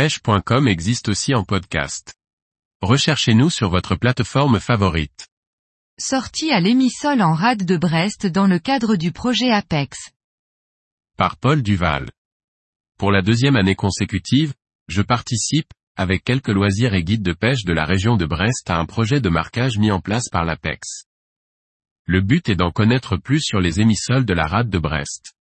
pêche.com existe aussi en podcast. Recherchez-nous sur votre plateforme favorite. Sortie à l'émissol en rade de Brest dans le cadre du projet Apex. Par Paul Duval. Pour la deuxième année consécutive, je participe, avec quelques loisirs et guides de pêche de la région de Brest à un projet de marquage mis en place par l'Apex. Le but est d'en connaître plus sur les émissoles de la rade de Brest.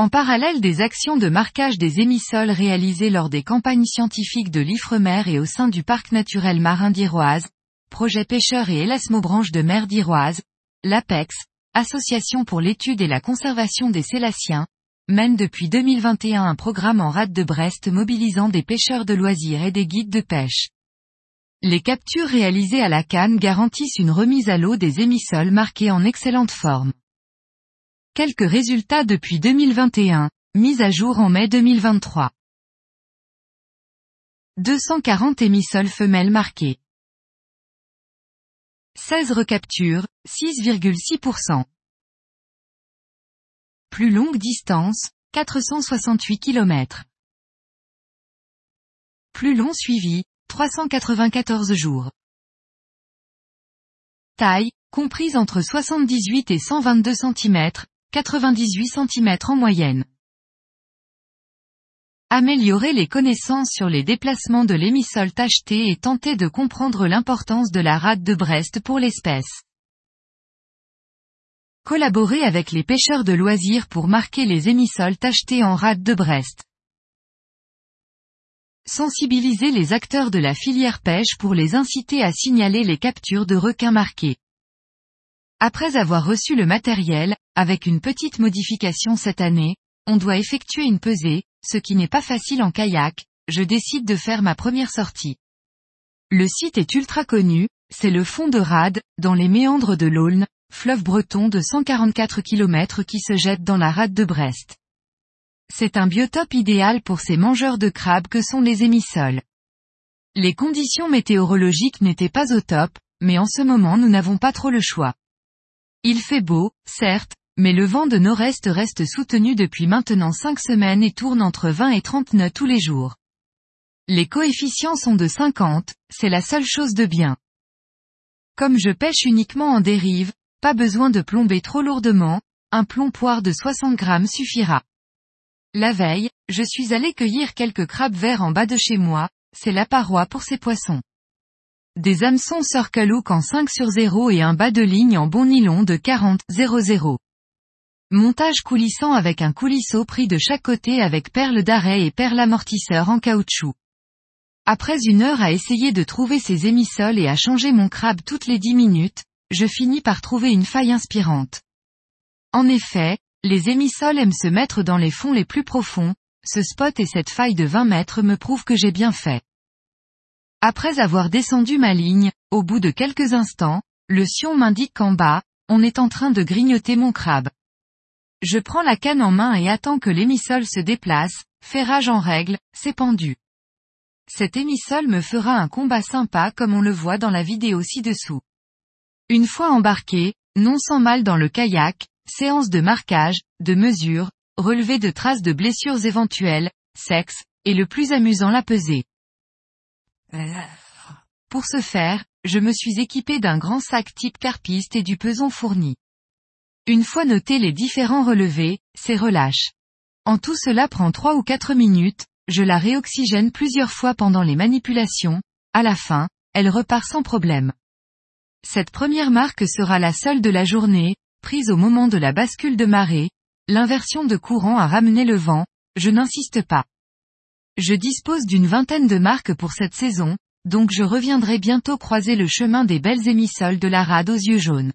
En parallèle des actions de marquage des émissoles réalisées lors des campagnes scientifiques de l'Ifremer et au sein du parc naturel marin d'Iroise, projet pêcheur et élasmobranche de mer d'Iroise, l'APEX, Association pour l'étude et la conservation des sélaciens, mène depuis 2021 un programme en rade de Brest mobilisant des pêcheurs de loisirs et des guides de pêche. Les captures réalisées à la canne garantissent une remise à l'eau des émissoles marqués en excellente forme. Quelques résultats depuis 2021, mise à jour en mai 2023. 240 émissoles femelles marquées. 16 recaptures, 6,6%. Plus longue distance, 468 km. Plus long suivi, 394 jours. Taille, comprise entre 78 et 122 cm, 98 cm en moyenne. Améliorer les connaissances sur les déplacements de l'émissol tacheté et tenter de comprendre l'importance de la rade de Brest pour l'espèce. Collaborer avec les pêcheurs de loisirs pour marquer les émissoles tachetés en rade de Brest. Sensibiliser les acteurs de la filière pêche pour les inciter à signaler les captures de requins marqués. Après avoir reçu le matériel, avec une petite modification cette année, on doit effectuer une pesée, ce qui n'est pas facile en kayak, je décide de faire ma première sortie. Le site est ultra connu, c'est le fond de Rade, dans les méandres de l'Aulne, fleuve breton de 144 km qui se jette dans la rade de Brest. C'est un biotope idéal pour ces mangeurs de crabes que sont les émissoles. Les conditions météorologiques n'étaient pas au top, mais en ce moment nous n'avons pas trop le choix. Il fait beau, certes, mais le vent de nord-est reste soutenu depuis maintenant 5 semaines et tourne entre 20 et 30 nœuds tous les jours. Les coefficients sont de 50, c'est la seule chose de bien. Comme je pêche uniquement en dérive, pas besoin de plomber trop lourdement, un plomb poire de 60 grammes suffira. La veille, je suis allé cueillir quelques crabes verts en bas de chez moi, c'est la paroi pour ces poissons. Des hameçons Circle Hook en 5 sur 0 et un bas de ligne en bon nylon de 40 00. Montage coulissant avec un coulisseau pris de chaque côté avec perles d'arrêt et perles amortisseurs en caoutchouc. Après une heure à essayer de trouver ces émissoles et à changer mon crabe toutes les 10 minutes, je finis par trouver une faille inspirante. En effet, les émissoles aiment se mettre dans les fonds les plus profonds, ce spot et cette faille de 20 mètres me prouvent que j'ai bien fait. Après avoir descendu ma ligne, au bout de quelques instants, le sion m'indique qu'en bas, on est en train de grignoter mon crabe. Je prends la canne en main et attends que l'émissole se déplace, ferrage en règle, c'est pendu. Cet émissole me fera un combat sympa comme on le voit dans la vidéo ci-dessous. Une fois embarqué, non sans mal dans le kayak, séance de marquage, de mesure, relevé de traces de blessures éventuelles, sexe, et le plus amusant la pesée. Pour ce faire, je me suis équipé d'un grand sac type carpiste et du peson fourni. Une fois noté les différents relevés, c'est relâche. En tout cela prend 3 ou 4 minutes, je la réoxygène plusieurs fois pendant les manipulations, à la fin, elle repart sans problème. Cette première marque sera la seule de la journée, prise au moment de la bascule de marée, l'inversion de courant a ramené le vent, je n'insiste pas. Je dispose d'une vingtaine de marques pour cette saison, donc je reviendrai bientôt croiser le chemin des belles émissoles de la rade aux yeux jaunes.